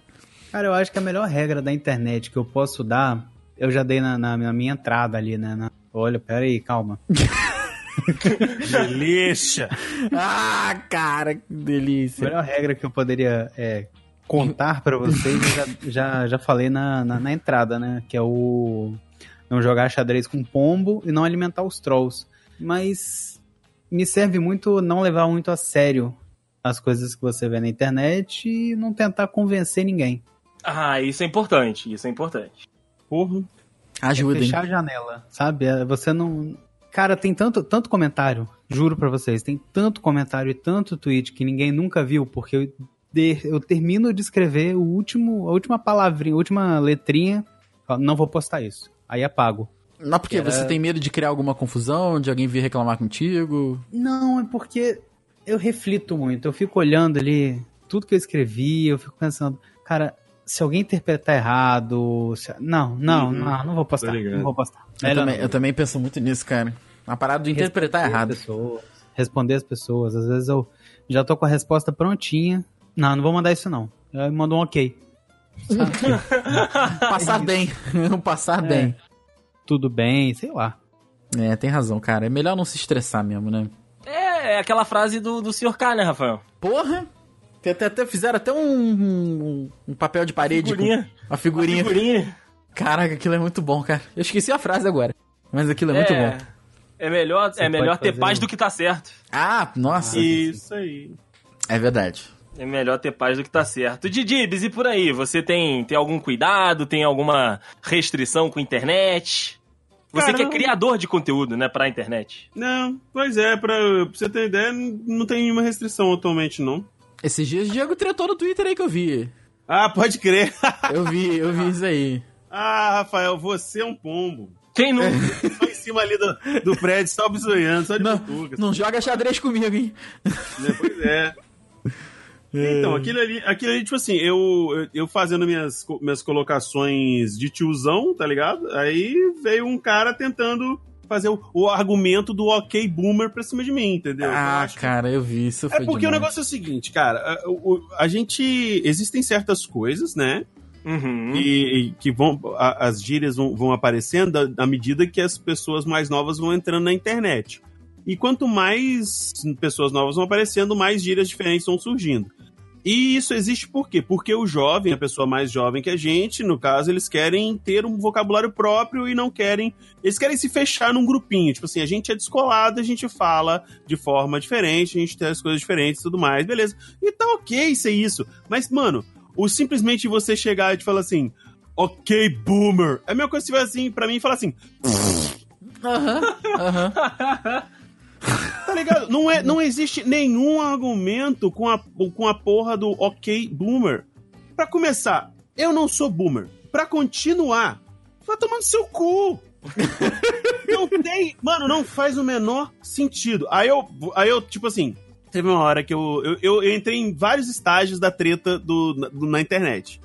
Cara, eu acho que a melhor regra da internet que eu posso dar, eu já dei na, na- na minha entrada ali, né? na- Olha, pera aí, calma. Delícia! Ah, cara, que A delícia. melhor regra que eu poderia é, contar pra vocês, eu já, já, já falei na, na, na entrada, né? Que é o não jogar xadrez com pombo e não alimentar os trolls. Mas me serve muito não levar muito a sério as coisas que você vê na internet e não tentar convencer ninguém. Ah, isso é importante, isso é importante. Porra. Ajuda, hein? Fechar a janela, sabe? É, Você não. Cara, tem tanto, tanto comentário, juro pra vocês, tem tanto comentário e tanto tweet que ninguém nunca viu, porque eu, de- eu termino de escrever o último, a última palavrinha, a última letrinha, não vou postar isso. Aí apago. Não, porque Era- você tem medo de criar alguma confusão, de alguém vir reclamar contigo. Não, é porque eu reflito muito, eu fico olhando ali tudo que eu escrevi, eu fico pensando, cara, se alguém interpretar errado. se- Não, não, Uhum. não, não vou postar. Não vou postar. Eu também, não. eu também penso muito nisso, cara. A parada de interpretar Responder errado. as pessoas, responder as pessoas. Às vezes eu já tô com a resposta prontinha. Não, não vou mandar isso não. Eu mando um ok. Passar bem. Passar É. bem. Tudo bem, sei lá. É, tem razão, cara. É melhor não se estressar mesmo, né? É, é aquela frase do, do Sr. K, né, Rafael? Porra! Tem Até, até, fizeram até um, um, um papel de parede. Figurinha. Com uma figurinha. Figurinha. Caraca, aquilo é muito bom, cara. Eu esqueci a frase agora. Mas aquilo é, muito bom. É melhor, Você é melhor ter paz um- do que tá certo. Ah, nossa. Isso aí. É verdade. É melhor ter paz do que tá certo. Didibs, e por aí? Você tem, tem algum cuidado? Tem alguma restrição com a internet? Você Cara, que é criador de conteúdo, né, pra internet. Não, pois é, pra, pra você ter ideia, não tem nenhuma restrição atualmente, não. Esses dias o Diego tretou no Twitter aí que eu vi. Ah, pode crer. Eu vi, eu vi isso aí. ah, Rafael, você é um pombo. Quem não? Só em cima ali do, do prédio, só bisoiando, só de Não, butuca. não joga xadrez comigo, hein? né? Pois é. Então, aquilo ali, aquilo ali, tipo assim, eu, eu, eu fazendo minhas, minhas colocações de tiozão, tá ligado? Aí veio um cara tentando fazer o, o argumento do ok boomer pra cima de mim, entendeu? Eu Ah, acho que- cara, eu vi isso. É porque o demais. negócio é o seguinte, cara, a, o- a gente. Existem certas coisas, né? Uhum. E, e que vão. a- as gírias vão, vão aparecendo à, à medida que as pessoas mais novas vão entrando na internet. E quanto mais pessoas novas vão aparecendo, mais gírias diferentes vão surgindo. E isso existe por quê? Porque o jovem, a pessoa mais jovem que a gente, no caso, eles querem ter um vocabulário próprio e não querem. Eles querem se fechar num grupinho. Tipo assim, a gente é descolado, a gente fala de forma diferente, a gente tem as coisas diferentes e tudo mais, beleza. E tá ok ser isso. Mas, mano, o simplesmente você chegar e te falar assim, ok, boomer. É a mesma coisa se você assim, pra mim, e falar assim, Aham, aham. Tá ligado? Não, é, não existe nenhum argumento com a, com a porra do ok boomer. Pra começar, eu não sou boomer. Pra continuar, vai tomando seu cu. não tem. Mano, não faz o menor sentido. Aí eu, aí eu tipo assim, teve uma hora que eu, eu, eu- eu entrei em vários estágios da treta do, do- na internet.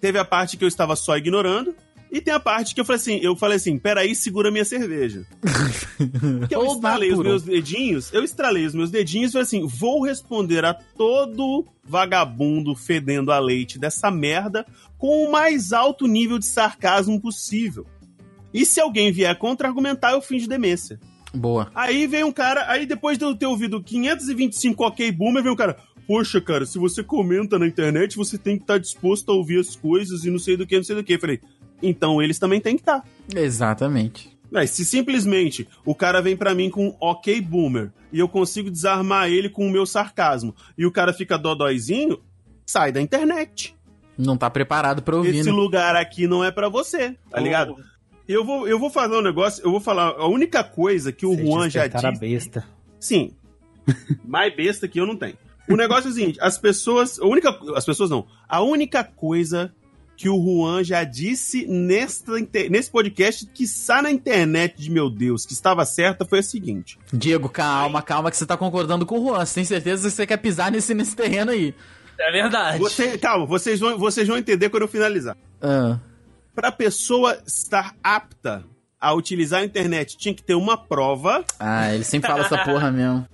Teve a parte que eu estava só ignorando. E tem a parte que eu falei assim, eu falei assim, peraí, segura minha cerveja. Que eu estralei os meus dedinhos, eu estralei os meus dedinhos e falei assim: vou responder a todo vagabundo fedendo a leite dessa merda com o mais alto nível de sarcasmo possível. E se alguém vier contra-argumentar, eu finge demência. Boa. Aí veio um cara, aí depois de eu ter ouvido 525 ok boomer, veio um cara. Poxa, cara, se você comenta na internet, você tem que estar disposto a ouvir as coisas e não sei do que, não sei do que. Eu falei, então eles também têm que estar. Exatamente. Mas se simplesmente o cara vem pra mim com um ok boomer e eu consigo desarmar ele com o meu sarcasmo e o cara fica dodóizinho, sai da internet. Não tá preparado pra ouvir, Esse né? lugar aqui não é pra você, tá ligado? Eu vou, eu vou fazer um negócio, eu vou falar, a única coisa que o Vocês Juan já a disse, besta. sim, mais besta que eu não tenho. O negócio é o seguinte, as pessoas, a única, as pessoas não, a única coisa que o Juan já disse nesta, nesse podcast que está na internet de meu Deus, que estava certa, foi a seguinte. Diego, calma, calma, que você tá concordando com o Juan. Você tem certeza que você quer pisar nesse, nesse terreno aí. É verdade. Você, calma, vocês vão, vocês vão entender quando eu finalizar. Ah, Para a pessoa estar apta a utilizar a internet, tinha que ter uma prova, ah ele sempre fala essa porra mesmo.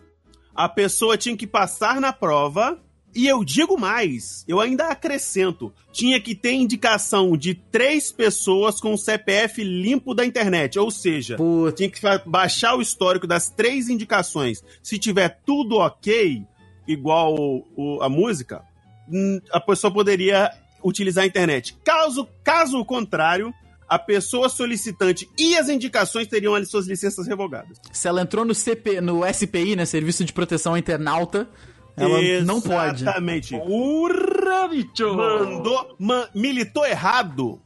a pessoa tinha que passar na prova E eu digo mais, eu ainda acrescento: tinha que ter indicação de três pessoas com o CPF limpo da internet. Ou seja, Puta. tinha que baixar o histórico das três indicações. Se tiver tudo ok, igual o- o- a música, hum, a pessoa poderia utilizar a internet. Caso, caso contrário, a pessoa solicitante e as indicações teriam as suas licenças revogadas. Se ela entrou no CP, no SPI, né? Serviço de Proteção Internauta, ela não pode. Exatamente. Urra, bicho! Mandou, ma- militou errado,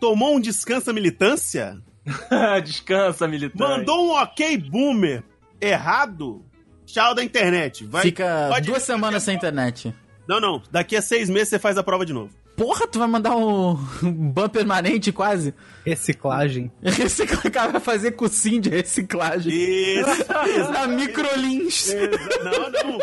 tomou um descanso à militância, Descansa, militante. mandou um ok boomer errado, tchau da internet. Vai, Fica pode- duas semanas sem internet. Não, não. Daqui a seis meses você faz a prova de novo. Porra, tu vai mandar um, um ban permanente quase? Reciclagem. Esse cara vai fazer cursinho de reciclagem. Isso. Na microlins. não, não.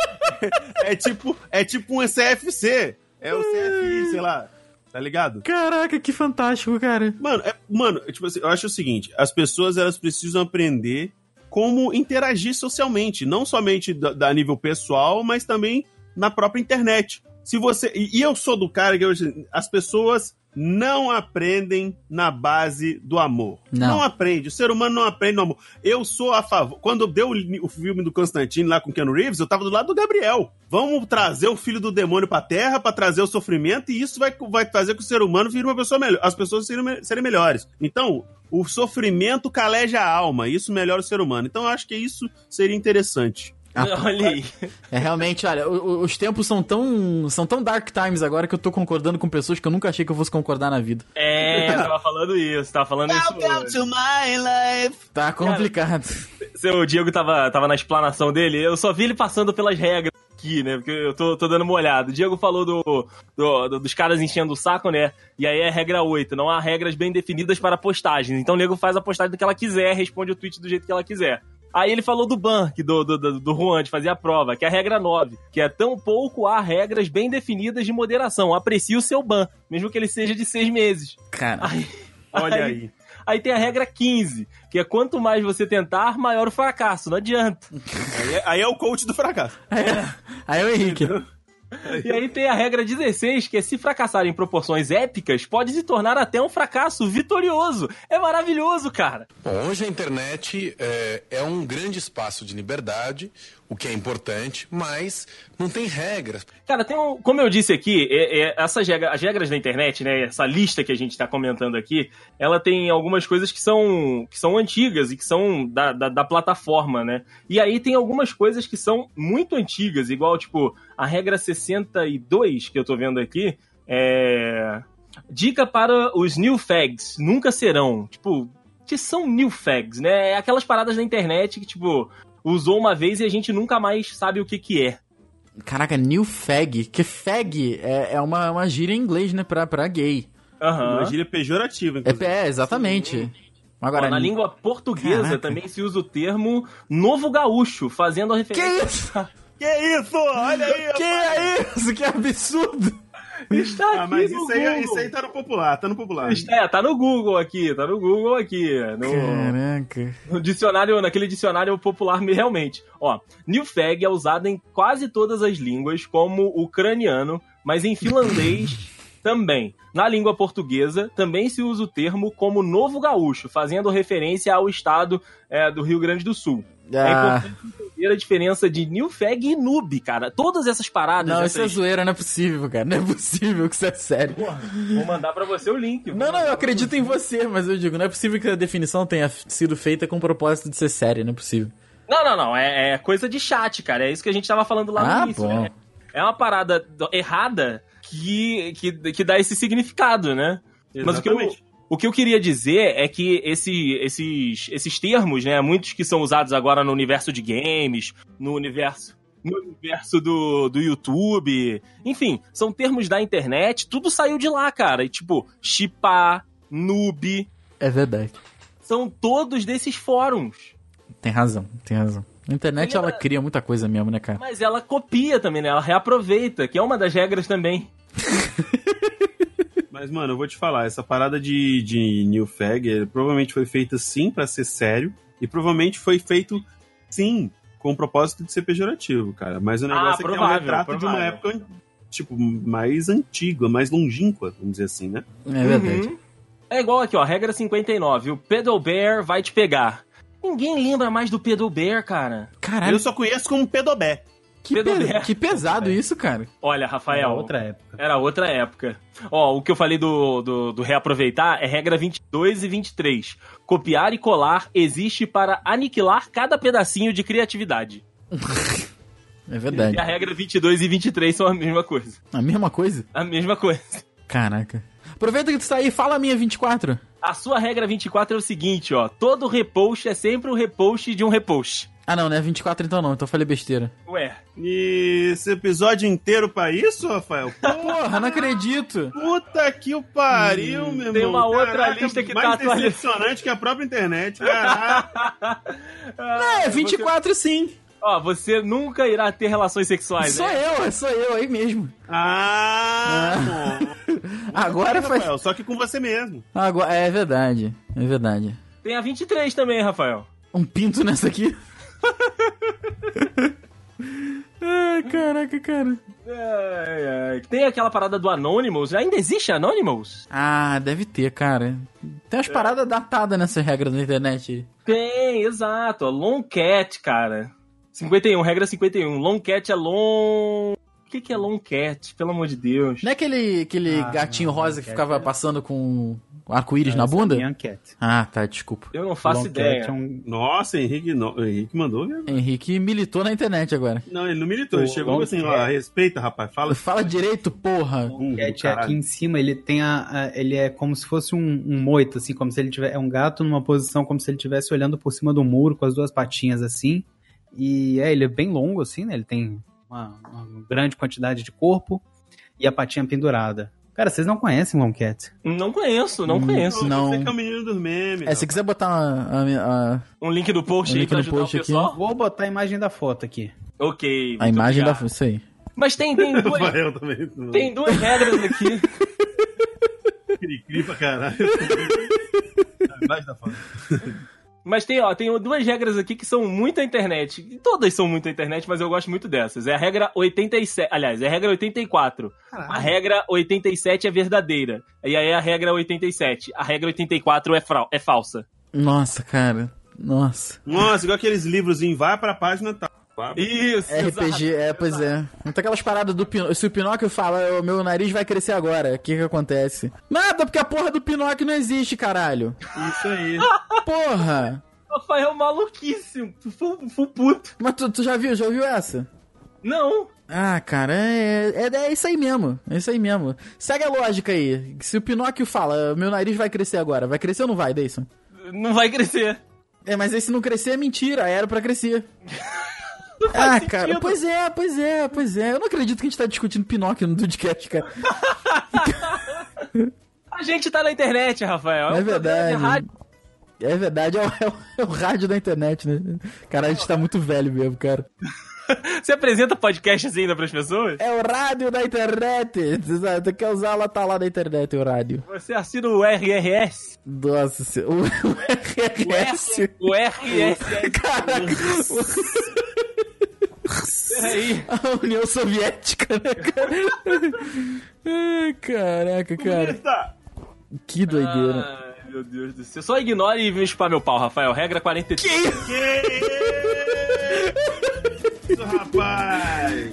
É tipo, é tipo um CFC. É o CFI, sei lá. Tá ligado? Caraca, que fantástico, cara. Mano, é- mano, tipo assim, eu acho o seguinte, as pessoas elas precisam aprender como interagir socialmente, não somente da, da nível pessoal, mas também na própria internet. Se você e, eu sou do cara que eu, as pessoas não aprendem na base do amor. Não. aprende. O ser humano não aprende no amor. Eu sou a favor. Quando deu o, filme do Constantine lá com Keanu Reeves, eu tava do lado do Gabriel. Vamos trazer o filho do demônio pra terra pra trazer o sofrimento e isso vai, vai fazer que o ser humano vire uma pessoa melhor. As pessoas serem, serem melhores. Então, o sofrimento caleja a alma. Isso melhora o ser humano. Então, eu acho que isso seria interessante. Olha aí. É realmente, olha, os tempos são tão, são tão dark times agora que eu tô concordando com pessoas que eu nunca achei que eu fosse concordar na vida. É, tava falando isso, tava falando isso. hoje. to my life. Tá complicado. Seu Diego tava, tava na explanação dele, eu só vi ele passando pelas regras aqui, né? Porque eu tô, tô dando uma olhada. O Diego falou do, do- do- dos caras enchendo o saco, né? E aí é regra 8, não há regras bem definidas para postagens. Então o nego faz a postagem do que ela quiser, responde o tweet do jeito que ela quiser. Aí ele falou do ban, que do, do, do, do Juan, de fazer a prova, que é a regra 9, que é tão pouco há regras bem definidas de moderação. Aprecie o seu ban, mesmo que ele seja de seis meses. Cara, Aí, Olha aí. Aí tem a regra 15, que é quanto mais você tentar, maior o fracasso. Não adianta. Aí é, aí é o coach do fracasso. aí é o Henrique. E aí tem a regra 16, que é se fracassar em proporções épicas, pode se tornar até um fracasso vitorioso. É maravilhoso, cara. Bom, hoje a internet é, é um grande espaço de liberdade, o que é importante, mas não tem regras. Cara, tem um, como eu disse aqui, é- é, essas regras, as regras da internet, né, essa lista que a gente tá comentando aqui, ela tem algumas coisas que são, que são antigas e que são da, da, da plataforma, né? E aí tem algumas coisas que são muito antigas, igual, tipo, a regra 62 que eu tô vendo aqui, é... Dica para os new fags, nunca serão. Tipo, que são new fags, né? É aquelas paradas da internet que, tipo, usou uma vez e a gente nunca mais sabe o que que é. Caraca, new fag. Que fag é, é uma, uma gíria em inglês, né? Pra, pra gay. Aham. Uma gíria pejorativa, É, inclusive. é exatamente. Agora, Ó, na língua portuguesa Caraca. também se usa o termo novo gaúcho, fazendo a Que referência. isso? Que isso? Olha aí, Que é isso? Que absurdo! Está Ah, aqui mas no isso aí, Google. isso aí tá no popular, tá no popular. Está- É, tá no Google aqui, tá no Google aqui. No, Caraca. no dicionário, naquele dicionário popular realmente. Ó, New Fag é usado em quase todas as línguas, como ucraniano, mas em finlandês também. Na língua portuguesa, também se usa o termo como novo gaúcho, fazendo referência ao estado é, do Rio Grande do Sul. É Ah, importante a diferença de New Fag e Noob, cara. Todas essas paradas. não, isso é essas... zoeira, não é possível, cara. Não é possível que isso é sério. Vou mandar pra você o link. Não, não, eu acredito em você, mas eu digo, não é possível que a definição tenha sido feita com o propósito de ser séria, não é possível. Não, não, não. É, é coisa de chat, cara. É isso que a gente tava falando lá Ah, no início. bom. né? É uma parada errada que, que, que dá esse significado, né? Mas o que, eu, Exatamente. O que eu queria dizer é que esse, esses, esses termos, né? Muitos que são usados agora no universo de games, no universo. No universo do, do YouTube. Enfim, são termos da internet, tudo saiu de lá, cara. E tipo, chipar, noob, É verdade. são todos desses fóruns. Tem razão, tem razão. A internet, ela cria muita coisa mesmo, né, cara? Mas ela copia também, né? Ela reaproveita, que é uma das regras também. Mas, mano, eu vou te falar, essa parada de, de New Fag eh, provavelmente foi feita sim pra ser sério. E provavelmente foi feito sim com o propósito de ser pejorativo, cara. Mas o negócio é que é um provável, retrato de uma provável. época. tipo, mais antiga, mais longínqua, vamos dizer assim, né? É verdade. Uhum. É igual aqui, ó, regra 59. O Pedal Bear vai te pegar. Ninguém lembra mais do Pedal Bear, cara. Caralho, Eu só conheço como pedobé. Que, Pedro pe- que pesado isso, cara. Olha, Rafael. Era outra época. Era outra época. Ó, o que eu falei do, do, do reaproveitar é regra 22 e 23. Copiar e colar existe para aniquilar cada pedacinho de criatividade. É verdade. E a regra 22 e 23 são a mesma coisa. A mesma coisa? A mesma coisa. Caraca. Aproveita que tu tá aí, fala a minha 24. A sua regra 24 é o seguinte, ó. Todo repost é sempre um repost de um repost. Ah, não, não é 24 então não, então eu falei besteira. Ué, E esse episódio inteiro pra isso, Rafael? Porra, não acredito. Puta que o pariu, meu irmão. tem uma outra Caraca, lista que mais tá atualizada. decepcionante que a própria internet. Caraca. Não, é 24 sim. ó, você nunca irá ter relações sexuais, Sou né? eu, sou eu aí mesmo. Ah, bom. Agora faz. Rafael, só que com você mesmo. Agora, é verdade, é verdade. Tem a 23 também, Rafael. Um pinto nessa aqui. Ai, caraca, cara. Ai, ai. Tem aquela parada do Anonymous. Ainda existe Anonymous? Ah, deve ter, cara. Tem umas paradas datadas nessas regras da internet. Tem, exato. Long Cat, cara. 51, regra 51. Long Cat é long... O que, que é Long Cat? Pelo amor de Deus. Não é aquele, aquele Ah, gatinho rosa que ficava é- passando com arco-íris na é bunda? enquete. Ah, tá, desculpa. Eu não faço Long ideia. É um- Nossa, Henrique, no... Henrique mandou. né? Henrique militou na internet agora. Não, ele não militou. Ele chegou Long assim, ó, respeita, rapaz. Fala. Fala direito, porra. burro do Cat é aqui em cima, ele tem a, a- ele é como se fosse um, um moito, assim, como se ele tivesse, é um gato numa posição como se ele estivesse olhando por cima do muro com as duas patinhas assim. E é, ele é bem longo assim, né? Ele tem uma, uma grande quantidade de corpo e a patinha pendurada. Cara, vocês não conhecem Long Cat? Não conheço, não Hum, conheço. não. Você é o menino dos memes. É, se quiser botar a, a- a- Um link do post Um aí link pra ajudar post o aqui. pessoal? Vou botar a imagem da foto aqui. Ok. a imagem obrigado. da. Isso aí. Mas tem, tem, duas, Rafael também. tem duas regras aqui. Cri-cri pra caralho. Vai da foto. Mas tem, ó, tem duas regras aqui que são muito a internet. Todas são muito a internet, mas eu gosto muito dessas. É a regra 87. Aliás, é a regra 84. A regra 87 é verdadeira. E aí é a regra 87. A regra 84 é, frau- é falsa. Nossa, cara. Nossa. Nossa, igual aqueles livros em vai pra página tal. Isso, RPG, é, pois é. Não tem aquelas paradas do Pinóquio. Se o Pinóquio fala, o meu nariz vai crescer agora, o que que acontece? Nada, porque a porra do Pinóquio não existe, caralho. Isso aí. Porra! Rafael maluquíssimo. Full, full puto. Mas tu, tu já viu, já ouviu essa? Não. Ah, cara, é, é, é isso aí mesmo. É isso aí mesmo. Segue a lógica aí. Se o Pinóquio fala, meu nariz vai crescer agora, vai crescer ou não vai, Deison? Não vai crescer. É, mas aí se não crescer é mentira, era pra crescer. ah, sentido. cara, pois é, pois é, pois é. Eu não acredito que a gente tá discutindo Pinóquio no Dudcast, cara. A gente tá na internet, Rafael. É de verdade. É verdade, é o, é o- é o rádio da internet, né? Cara, a gente tá muito velho mesmo, cara. Você apresenta podcast assim ainda pras pessoas? É o rádio da internet. Tu quer usar, ela tá lá na internet, o rádio. Você assina o RRS? Nossa senhora. O, o O, RS. R, o RRS. Caraca. Peraí. A União Soviética, né, cara? Ai, caraca, cara. Que doideira. Ai, meu Deus do céu. Só ignore e vem chupar meu pau, Rafael. Regra 43. Que isso, rapaz?